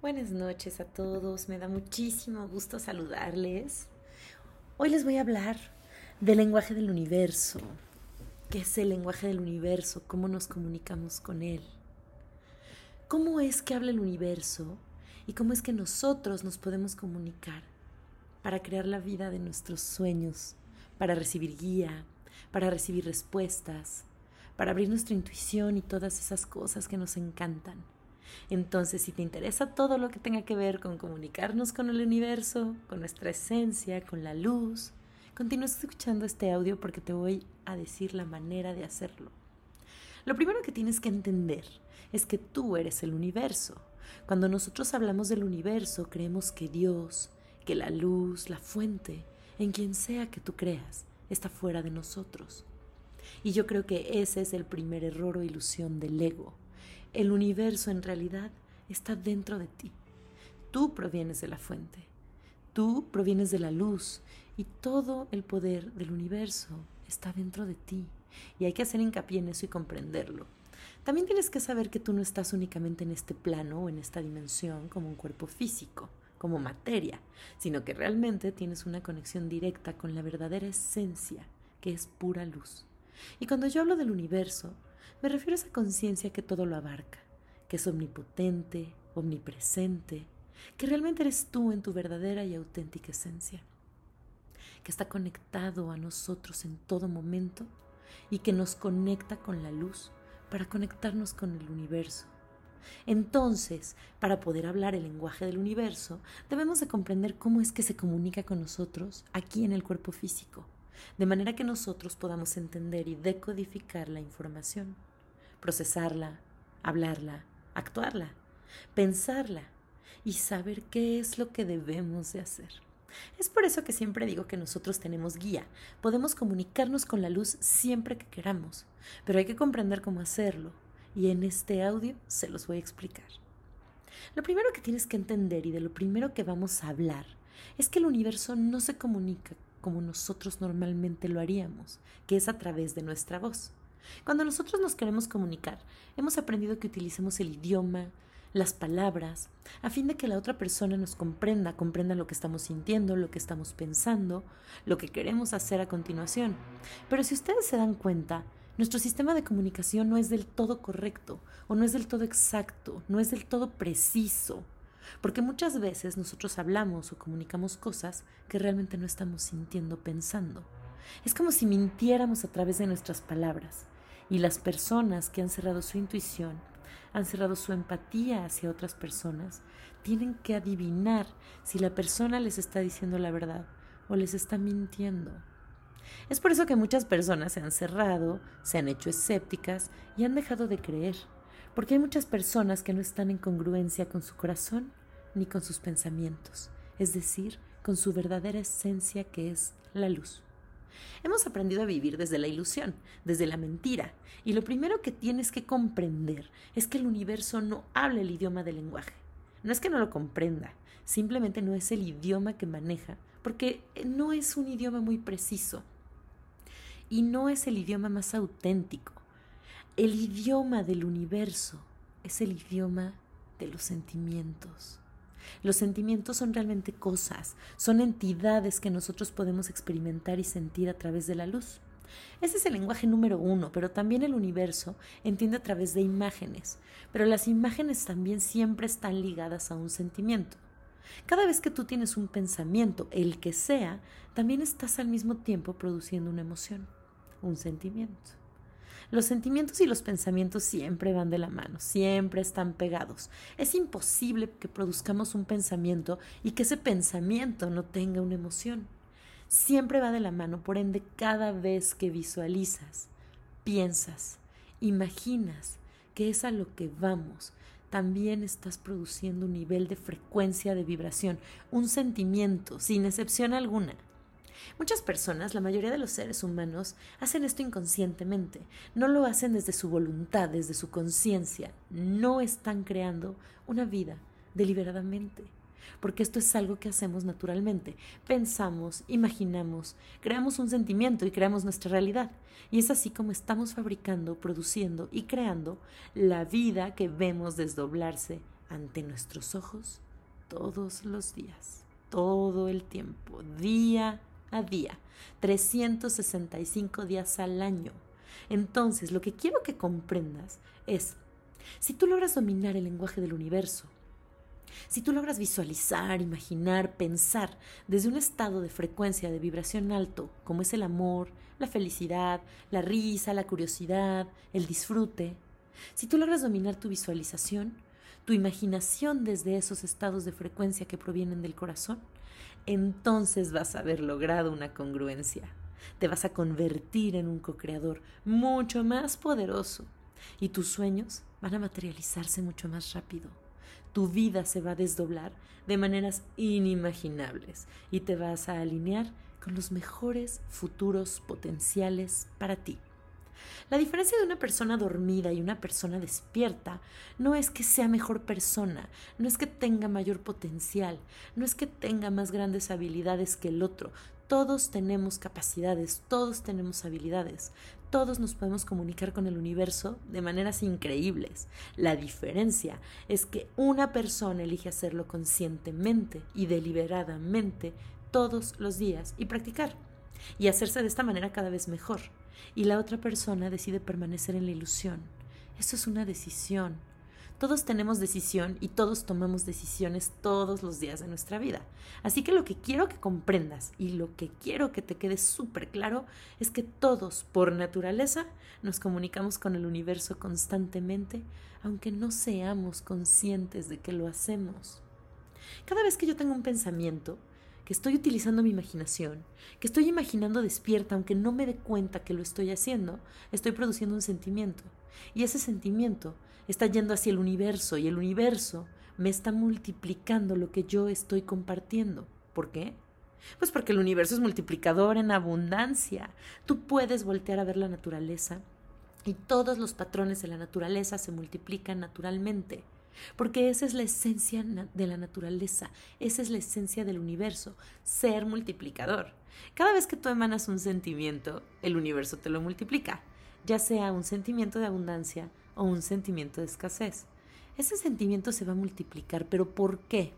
Buenas noches a todos, me da muchísimo gusto saludarles. Hoy les voy a hablar del lenguaje del universo. ¿Qué es el lenguaje del universo? ¿Cómo nos comunicamos con él? ¿Cómo es que habla el universo? ¿Y cómo es que nosotros nos podemos comunicar para crear la vida de nuestros sueños, para recibir guía, para recibir respuestas, para abrir nuestra intuición y todas esas cosas que nos encantan? Entonces, si te interesa todo lo que tenga que ver con comunicarnos con el universo, con nuestra esencia, con la luz, continúa escuchando este audio porque te voy a decir la manera de hacerlo. Lo primero que tienes que entender es que tú eres el universo. Cuando nosotros hablamos del universo, creemos que Dios, que la luz, la fuente, en quien sea que tú creas, está fuera de nosotros. Y yo creo que ese es el primer error o ilusión del ego el universo en realidad está dentro de ti. Tú provienes de la fuente. Tú provienes de la luz y todo el poder del universo está dentro de ti. Y hay que hacer hincapié en eso y comprenderlo. También tienes que saber que tú no estás únicamente en este plano o en esta dimensión como un cuerpo físico, como materia, sino que realmente tienes una conexión directa con la verdadera esencia, que es pura luz. Y cuando yo hablo del universo, me refiero a esa conciencia que todo lo abarca, que es omnipotente, omnipresente, que realmente eres tú en tu verdadera y auténtica esencia, que está conectado a nosotros en todo momento y que nos conecta con la luz para conectarnos con el universo. Entonces, para poder hablar el lenguaje del universo, debemos de comprender cómo es que se comunica con nosotros aquí en el cuerpo físico, de manera que nosotros podamos entender y decodificar la información procesarla, hablarla, actuarla, pensarla y saber qué es lo que debemos de hacer. Es por eso que siempre digo que nosotros tenemos guía, podemos comunicarnos con la luz siempre que queramos, pero hay que comprender cómo hacerlo, y en este audio se los voy a explicar. Lo primero que tienes que entender y de lo primero que vamos a hablar es que el universo no se comunica como nosotros normalmente lo haríamos, que es a través de nuestra voz. Cuando nosotros nos queremos comunicar, hemos aprendido que utilicemos el idioma, las palabras, a fin de que la otra persona nos comprenda, comprenda lo que estamos sintiendo, lo que estamos pensando, lo que queremos hacer a continuación. Pero si ustedes se dan cuenta, nuestro sistema de comunicación no es del todo correcto, o no es del todo exacto, no es del todo preciso, porque muchas veces nosotros hablamos o comunicamos cosas que realmente no estamos sintiendo, pensando. Es como si mintiéramos a través de nuestras palabras. Y las personas que han cerrado su intuición, han cerrado su empatía hacia otras personas, tienen que adivinar si la persona les está diciendo la verdad o les está mintiendo. Es por eso que muchas personas se han cerrado, se han hecho escépticas y han dejado de creer, porque hay muchas personas que no están en congruencia con su corazón ni con sus pensamientos, es decir, con su verdadera esencia que es la luz. Hemos aprendido a vivir desde la ilusión, desde la mentira, y lo primero que tienes que comprender es que el universo no habla el idioma del lenguaje. No es que no lo comprenda, simplemente no es el idioma que maneja, porque no es un idioma muy preciso y no es el idioma más auténtico. El idioma del universo es el idioma de los sentimientos. Los sentimientos son realmente cosas, son entidades que nosotros podemos experimentar y sentir a través de la luz. Ese es el lenguaje número uno, pero también el universo entiende a través de imágenes, pero las imágenes también siempre están ligadas a un sentimiento. Cada vez que tú tienes un pensamiento, el que sea, también estás al mismo tiempo produciendo una emoción, un sentimiento. Los sentimientos y los pensamientos siempre van de la mano, siempre están pegados. Es imposible que produzcamos un pensamiento y que ese pensamiento no tenga una emoción. Siempre va de la mano, por ende, cada vez que visualizas, piensas, imaginas que es a lo que vamos, también estás produciendo un nivel de frecuencia de vibración, un sentimiento, sin excepción alguna. Muchas personas, la mayoría de los seres humanos, hacen esto inconscientemente, no lo hacen desde su voluntad, desde su conciencia, no están creando una vida deliberadamente, porque esto es algo que hacemos naturalmente. Pensamos, imaginamos, creamos un sentimiento y creamos nuestra realidad. Y es así como estamos fabricando, produciendo y creando la vida que vemos desdoblarse ante nuestros ojos todos los días, todo el tiempo, día a día, 365 días al año. Entonces, lo que quiero que comprendas es, si tú logras dominar el lenguaje del universo, si tú logras visualizar, imaginar, pensar desde un estado de frecuencia de vibración alto, como es el amor, la felicidad, la risa, la curiosidad, el disfrute, si tú logras dominar tu visualización, tu imaginación desde esos estados de frecuencia que provienen del corazón, entonces vas a haber logrado una congruencia. Te vas a convertir en un co-creador mucho más poderoso y tus sueños van a materializarse mucho más rápido. Tu vida se va a desdoblar de maneras inimaginables y te vas a alinear con los mejores futuros potenciales para ti. La diferencia de una persona dormida y una persona despierta no es que sea mejor persona, no es que tenga mayor potencial, no es que tenga más grandes habilidades que el otro. Todos tenemos capacidades, todos tenemos habilidades, todos nos podemos comunicar con el universo de maneras increíbles. La diferencia es que una persona elige hacerlo conscientemente y deliberadamente todos los días y practicar y hacerse de esta manera cada vez mejor y la otra persona decide permanecer en la ilusión. Eso es una decisión. Todos tenemos decisión y todos tomamos decisiones todos los días de nuestra vida. Así que lo que quiero que comprendas y lo que quiero que te quede súper claro es que todos, por naturaleza, nos comunicamos con el universo constantemente, aunque no seamos conscientes de que lo hacemos. Cada vez que yo tengo un pensamiento, que estoy utilizando mi imaginación, que estoy imaginando despierta aunque no me dé cuenta que lo estoy haciendo, estoy produciendo un sentimiento. Y ese sentimiento está yendo hacia el universo y el universo me está multiplicando lo que yo estoy compartiendo. ¿Por qué? Pues porque el universo es multiplicador en abundancia. Tú puedes voltear a ver la naturaleza y todos los patrones de la naturaleza se multiplican naturalmente. Porque esa es la esencia de la naturaleza, esa es la esencia del universo, ser multiplicador. Cada vez que tú emanas un sentimiento, el universo te lo multiplica, ya sea un sentimiento de abundancia o un sentimiento de escasez. Ese sentimiento se va a multiplicar, pero ¿por qué?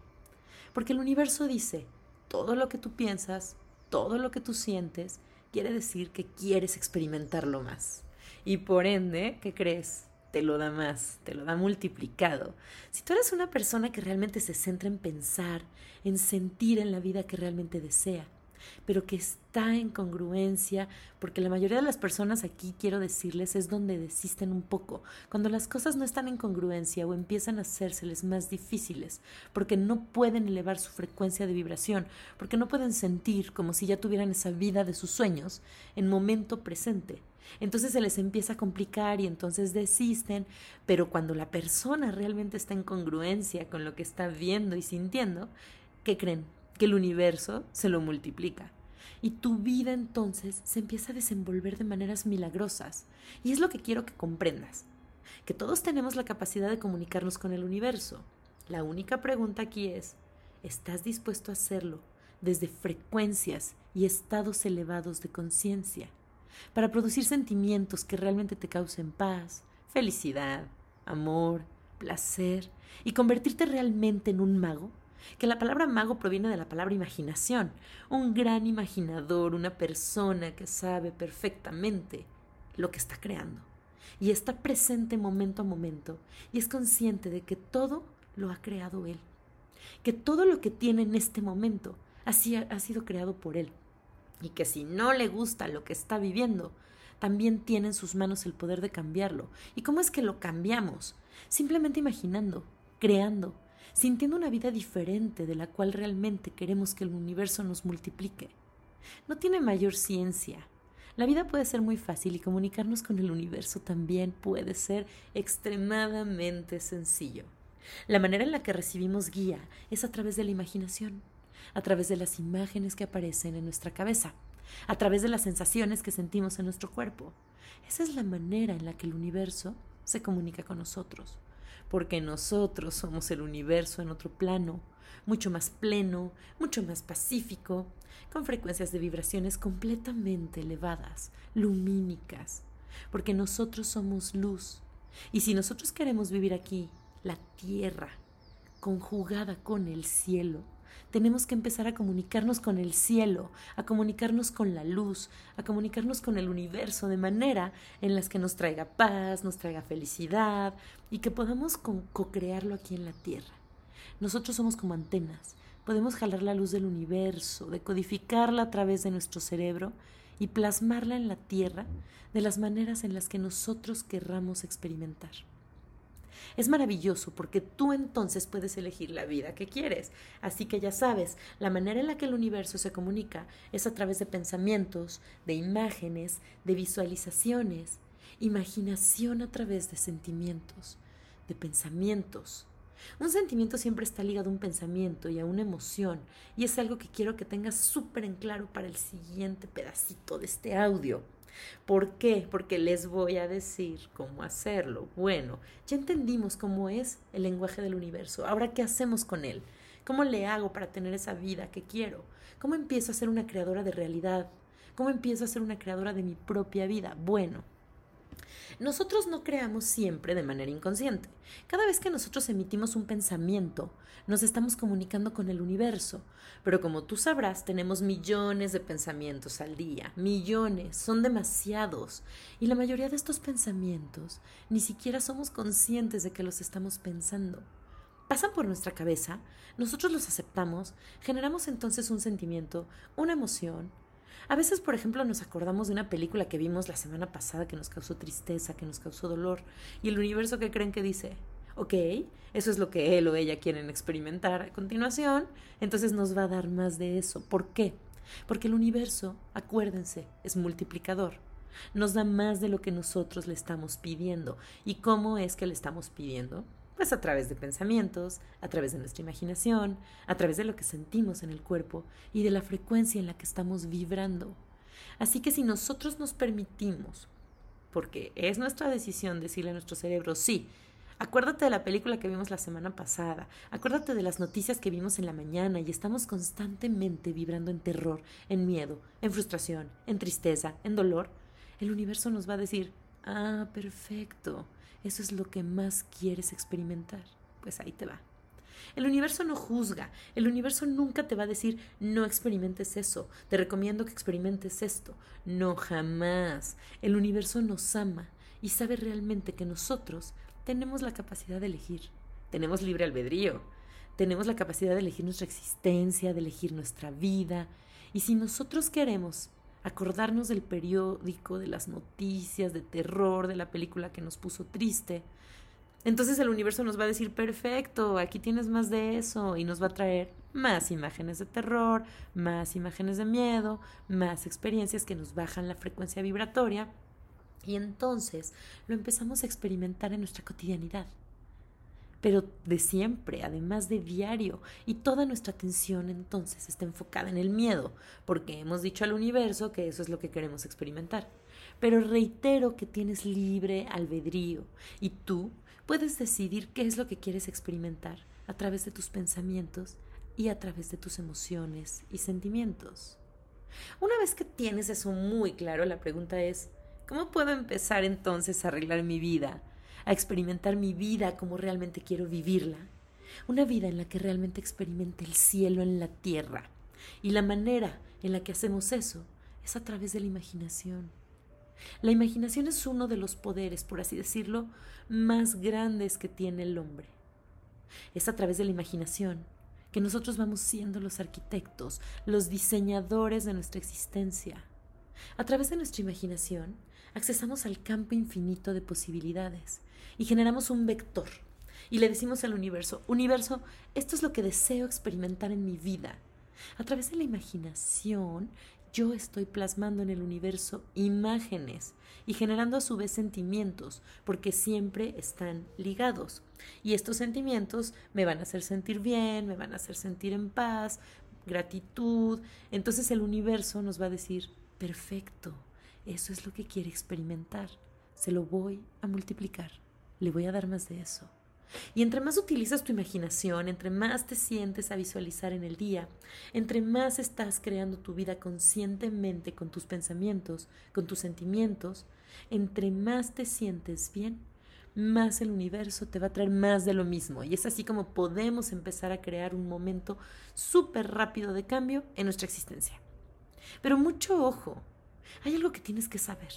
Porque el universo dice, todo lo que tú piensas, todo lo que tú sientes, quiere decir que quieres experimentarlo más. Y por ende, ¿qué crees? Te lo da más, te lo da multiplicado. Si tú eres una persona que realmente se centra en pensar, en sentir en la vida que realmente desea, pero que está en congruencia, porque la mayoría de las personas aquí, quiero decirles, es donde desisten un poco, cuando las cosas no están en congruencia o empiezan a hacérseles más difíciles, porque no pueden elevar su frecuencia de vibración, porque no pueden sentir como si ya tuvieran esa vida de sus sueños en momento presente. Entonces se les empieza a complicar y entonces desisten, pero cuando la persona realmente está en congruencia con lo que está viendo y sintiendo, ¿qué creen? Que el universo se lo multiplica. Y tu vida entonces se empieza a desenvolver de maneras milagrosas. Y es lo que quiero que comprendas. Que todos tenemos la capacidad de comunicarnos con el universo. La única pregunta aquí es, ¿estás dispuesto a hacerlo desde frecuencias y estados elevados de conciencia? Para producir sentimientos que realmente te causen paz, felicidad, amor, placer y convertirte realmente en un mago? Que la palabra mago proviene de la palabra imaginación, un gran imaginador, una persona que sabe perfectamente lo que está creando y está presente momento a momento y es consciente de que todo lo ha creado él, que todo lo que tiene en este momento ha sido creado por él y que si no le gusta lo que está viviendo, también tiene en sus manos el poder de cambiarlo. ¿Y cómo es que lo cambiamos? Simplemente imaginando, creando, sintiendo una vida diferente de la cual realmente queremos que el universo nos multiplique. No tiene mayor ciencia. La vida puede ser muy fácil y comunicarnos con el universo también puede ser extremadamente sencillo. La manera en la que recibimos guía es a través de la imaginación a través de las imágenes que aparecen en nuestra cabeza, a través de las sensaciones que sentimos en nuestro cuerpo. Esa es la manera en la que el universo se comunica con nosotros, porque nosotros somos el universo en otro plano, mucho más pleno, mucho más pacífico, con frecuencias de vibraciones completamente elevadas, lumínicas, porque nosotros somos luz. Y si nosotros queremos vivir aquí, la tierra, conjugada con el cielo, tenemos que empezar a comunicarnos con el cielo, a comunicarnos con la luz, a comunicarnos con el universo de manera en las que nos traiga paz, nos traiga felicidad y que podamos co-crearlo aquí en la Tierra. Nosotros somos como antenas, podemos jalar la luz del universo, decodificarla a través de nuestro cerebro y plasmarla en la Tierra de las maneras en las que nosotros querramos experimentar. Es maravilloso porque tú entonces puedes elegir la vida que quieres. Así que ya sabes, la manera en la que el universo se comunica es a través de pensamientos, de imágenes, de visualizaciones, imaginación a través de sentimientos, de pensamientos. Un sentimiento siempre está ligado a un pensamiento y a una emoción, y es algo que quiero que tengas súper en claro para el siguiente pedacito de este audio. ¿Por qué? Porque les voy a decir cómo hacerlo. Bueno, ya entendimos cómo es el lenguaje del universo. Ahora, ¿qué hacemos con él? ¿Cómo le hago para tener esa vida que quiero? ¿Cómo empiezo a ser una creadora de realidad? ¿Cómo empiezo a ser una creadora de mi propia vida? Bueno, nosotros no creamos siempre de manera inconsciente. Cada vez que nosotros emitimos un pensamiento, nos estamos comunicando con el universo. Pero como tú sabrás, tenemos millones de pensamientos al día. Millones. Son demasiados. Y la mayoría de estos pensamientos ni siquiera somos conscientes de que los estamos pensando. Pasan por nuestra cabeza, nosotros los aceptamos, generamos entonces un sentimiento, una emoción, a veces, por ejemplo, nos acordamos de una película que vimos la semana pasada que nos causó tristeza, que nos causó dolor, y el universo que creen que dice, ok, eso es lo que él o ella quieren experimentar a continuación, entonces nos va a dar más de eso. ¿Por qué? Porque el universo, acuérdense, es multiplicador. Nos da más de lo que nosotros le estamos pidiendo. ¿Y cómo es que le estamos pidiendo? Pues a través de pensamientos, a través de nuestra imaginación, a través de lo que sentimos en el cuerpo y de la frecuencia en la que estamos vibrando. Así que si nosotros nos permitimos, porque es nuestra decisión decirle a nuestro cerebro, sí, acuérdate de la película que vimos la semana pasada, acuérdate de las noticias que vimos en la mañana y estamos constantemente vibrando en terror, en miedo, en frustración, en tristeza, en dolor, el universo nos va a decir, ah, perfecto eso es lo que más quieres experimentar. Pues ahí te va. El universo no juzga, el universo nunca te va a decir no experimentes eso, te recomiendo que experimentes esto. No, jamás. El universo nos ama y sabe realmente que nosotros tenemos la capacidad de elegir, tenemos libre albedrío, tenemos la capacidad de elegir nuestra existencia, de elegir nuestra vida. Y si nosotros queremos acordarnos del periódico, de las noticias, de terror, de la película que nos puso triste. Entonces el universo nos va a decir, perfecto, aquí tienes más de eso y nos va a traer más imágenes de terror, más imágenes de miedo, más experiencias que nos bajan la frecuencia vibratoria y entonces lo empezamos a experimentar en nuestra cotidianidad pero de siempre, además de diario, y toda nuestra atención entonces está enfocada en el miedo, porque hemos dicho al universo que eso es lo que queremos experimentar. Pero reitero que tienes libre albedrío y tú puedes decidir qué es lo que quieres experimentar a través de tus pensamientos y a través de tus emociones y sentimientos. Una vez que tienes eso muy claro, la pregunta es, ¿cómo puedo empezar entonces a arreglar mi vida a experimentar mi vida como realmente quiero vivirla. Una vida en la que realmente experimente el cielo en la tierra. Y la manera en la que hacemos eso es a través de la imaginación. La imaginación es uno de los poderes, por así decirlo, más grandes que tiene el hombre. Es a través de la imaginación que nosotros vamos siendo los arquitectos, los diseñadores de nuestra existencia. A través de nuestra imaginación accesamos al campo infinito de posibilidades y generamos un vector. Y le decimos al universo, universo, esto es lo que deseo experimentar en mi vida. A través de la imaginación, yo estoy plasmando en el universo imágenes y generando a su vez sentimientos, porque siempre están ligados. Y estos sentimientos me van a hacer sentir bien, me van a hacer sentir en paz, gratitud. Entonces el universo nos va a decir, perfecto, eso es lo que quiere experimentar. Se lo voy a multiplicar. Le voy a dar más de eso. Y entre más utilizas tu imaginación, entre más te sientes a visualizar en el día, entre más estás creando tu vida conscientemente con tus pensamientos, con tus sentimientos, entre más te sientes bien, más el universo te va a traer más de lo mismo. Y es así como podemos empezar a crear un momento súper rápido de cambio en nuestra existencia. Pero mucho ojo, hay algo que tienes que saber.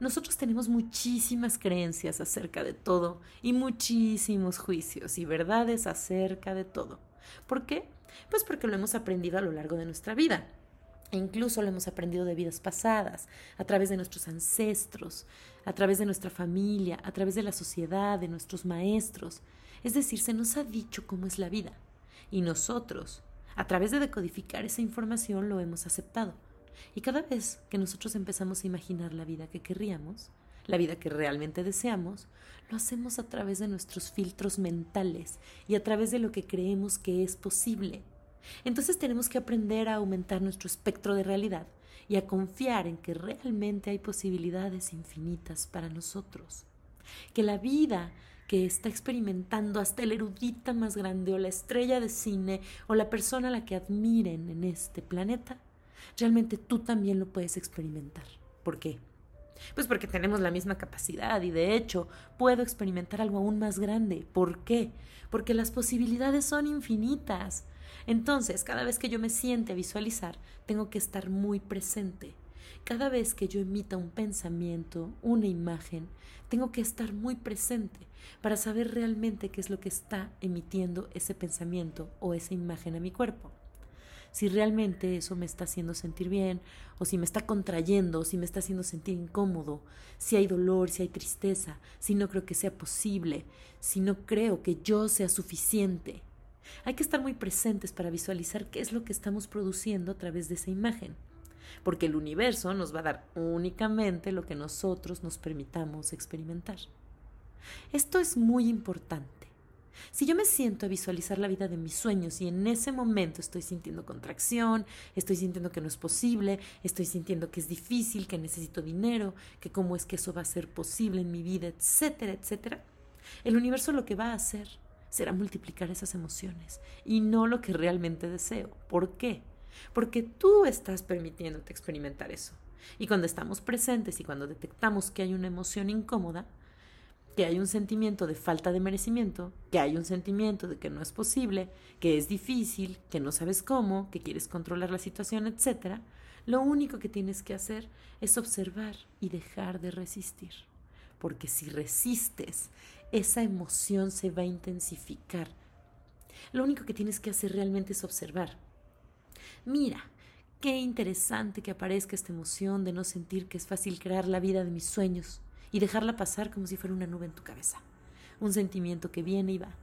Nosotros tenemos muchísimas creencias acerca de todo y muchísimos juicios y verdades acerca de todo. ¿Por qué? Pues porque lo hemos aprendido a lo largo de nuestra vida. E incluso lo hemos aprendido de vidas pasadas, a través de nuestros ancestros, a través de nuestra familia, a través de la sociedad, de nuestros maestros. Es decir, se nos ha dicho cómo es la vida. Y nosotros, a través de decodificar esa información, lo hemos aceptado. Y cada vez que nosotros empezamos a imaginar la vida que querríamos, la vida que realmente deseamos, lo hacemos a través de nuestros filtros mentales y a través de lo que creemos que es posible. Entonces tenemos que aprender a aumentar nuestro espectro de realidad y a confiar en que realmente hay posibilidades infinitas para nosotros. Que la vida que está experimentando hasta el erudita más grande o la estrella de cine o la persona a la que admiren en este planeta, realmente tú también lo puedes experimentar. ¿Por qué? Pues porque tenemos la misma capacidad y de hecho puedo experimentar algo aún más grande. ¿Por qué? Porque las posibilidades son infinitas. Entonces, cada vez que yo me siente a visualizar, tengo que estar muy presente. Cada vez que yo emita un pensamiento, una imagen, tengo que estar muy presente para saber realmente qué es lo que está emitiendo ese pensamiento o esa imagen a mi cuerpo. Si realmente eso me está haciendo sentir bien, o si me está contrayendo, o si me está haciendo sentir incómodo, si hay dolor, si hay tristeza, si no creo que sea posible, si no creo que yo sea suficiente. Hay que estar muy presentes para visualizar qué es lo que estamos produciendo a través de esa imagen, porque el universo nos va a dar únicamente lo que nosotros nos permitamos experimentar. Esto es muy importante. Si yo me siento a visualizar la vida de mis sueños y en ese momento estoy sintiendo contracción, estoy sintiendo que no es posible, estoy sintiendo que es difícil, que necesito dinero, que cómo es que eso va a ser posible en mi vida, etcétera, etcétera, el universo lo que va a hacer será multiplicar esas emociones y no lo que realmente deseo. ¿Por qué? Porque tú estás permitiéndote experimentar eso. Y cuando estamos presentes y cuando detectamos que hay una emoción incómoda, que hay un sentimiento de falta de merecimiento, que hay un sentimiento de que no es posible, que es difícil, que no sabes cómo, que quieres controlar la situación, etc., lo único que tienes que hacer es observar y dejar de resistir. Porque si resistes esa emoción se va a intensificar. Lo único que tienes que hacer realmente es observar. Mira, qué interesante que aparezca esta emoción de no sentir que es fácil crear la vida de mis sueños y dejarla pasar como si fuera una nube en tu cabeza. Un sentimiento que viene y va.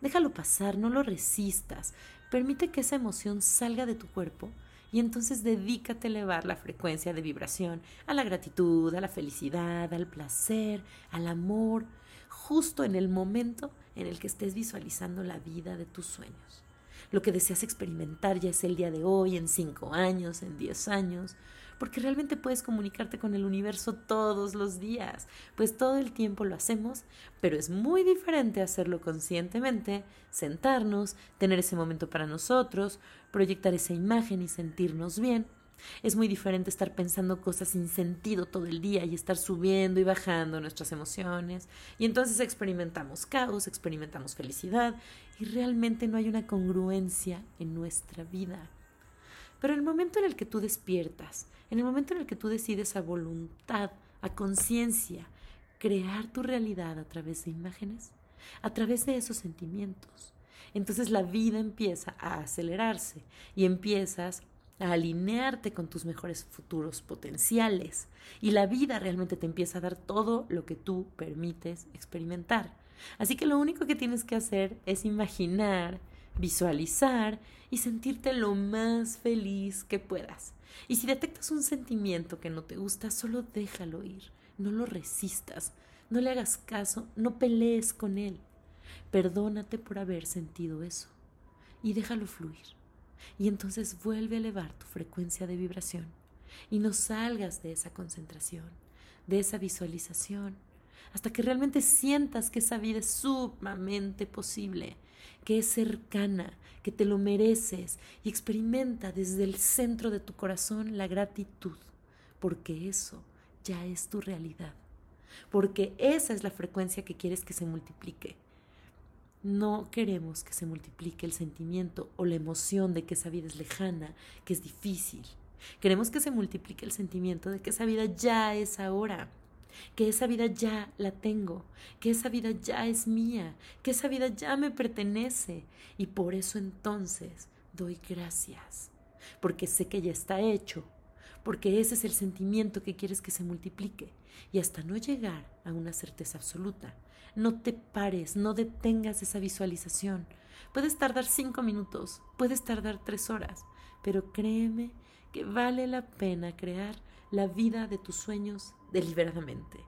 Déjalo pasar, no lo resistas. Permite que esa emoción salga de tu cuerpo y entonces dedícate a elevar la frecuencia de vibración a la gratitud, a la felicidad, al placer, al amor, justo en el momento en el que estés visualizando la vida de tus sueños. Lo que deseas experimentar ya es el día de hoy, en cinco años, en diez años, porque realmente puedes comunicarte con el universo todos los días, pues todo el tiempo lo hacemos, pero es muy diferente hacerlo conscientemente, sentarnos, tener ese momento para nosotros, proyectar esa imagen y sentirnos bien es muy diferente estar pensando cosas sin sentido todo el día y estar subiendo y bajando nuestras emociones. Y entonces experimentamos caos, experimentamos felicidad y realmente no hay una congruencia en nuestra vida. Pero el momento en el que tú despiertas, en el momento en el que tú decides a voluntad, a conciencia, crear tu realidad a través de imágenes, a través de esos sentimientos, entonces la vida empieza a acelerarse y empiezas a alinearte con tus mejores futuros potenciales y la vida realmente te empieza a dar todo lo que tú permites experimentar. Así que lo único que tienes que hacer es imaginar, visualizar y sentirte lo más feliz que puedas. Y si detectas un sentimiento que no te gusta, solo déjalo ir, no lo resistas, no le hagas caso, no pelees con él. Perdónate por haber sentido eso. Y déjalo fluir. Y entonces vuelve a elevar tu frecuencia de vibración. Y no salgas de esa concentración, de esa visualización, hasta que realmente sientas que esa vida es sumamente posible, que es cercana, que te lo mereces y experimenta desde el centro de tu corazón la gratitud, porque eso ya es tu realidad. porque esa es la frecuencia que quieres que se multiplique. No queremos que se multiplique el sentimiento o la emoción de que esa vida es lejana, que es difícil. Queremos que se multiplique el sentimiento de que esa vida ya es ahora, que esa vida ya la tengo, que esa vida ya es mía, que esa vida ya me pertenece. Y por eso entonces doy gracias, porque sé que ya está hecho, porque ese es el sentimiento que quieres que se multiplique. Y hasta no llegar a una certeza absoluta, no te pares, no detengas esa visualización. Puedes tardar cinco minutos, puedes tardar tres horas, pero créeme que vale la pena crear la vida de tus sueños deliberadamente,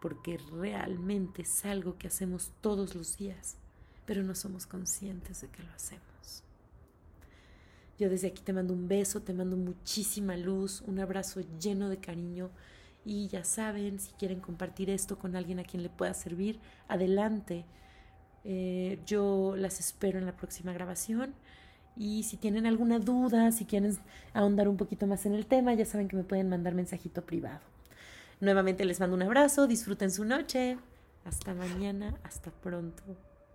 porque realmente es algo que hacemos todos los días, pero no somos conscientes de que lo hacemos. Yo desde aquí te mando un beso, te mando muchísima luz, un abrazo lleno de cariño y ya saben, si quieren compartir esto con alguien a quien le pueda servir, adelante. Eh, yo las espero en la próxima grabación. Y si tienen alguna duda, si quieren ahondar un poquito más en el tema, ya saben que me pueden mandar mensajito privado. Nuevamente les mando un abrazo, disfruten su noche. Hasta mañana, hasta pronto.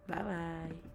Bye bye.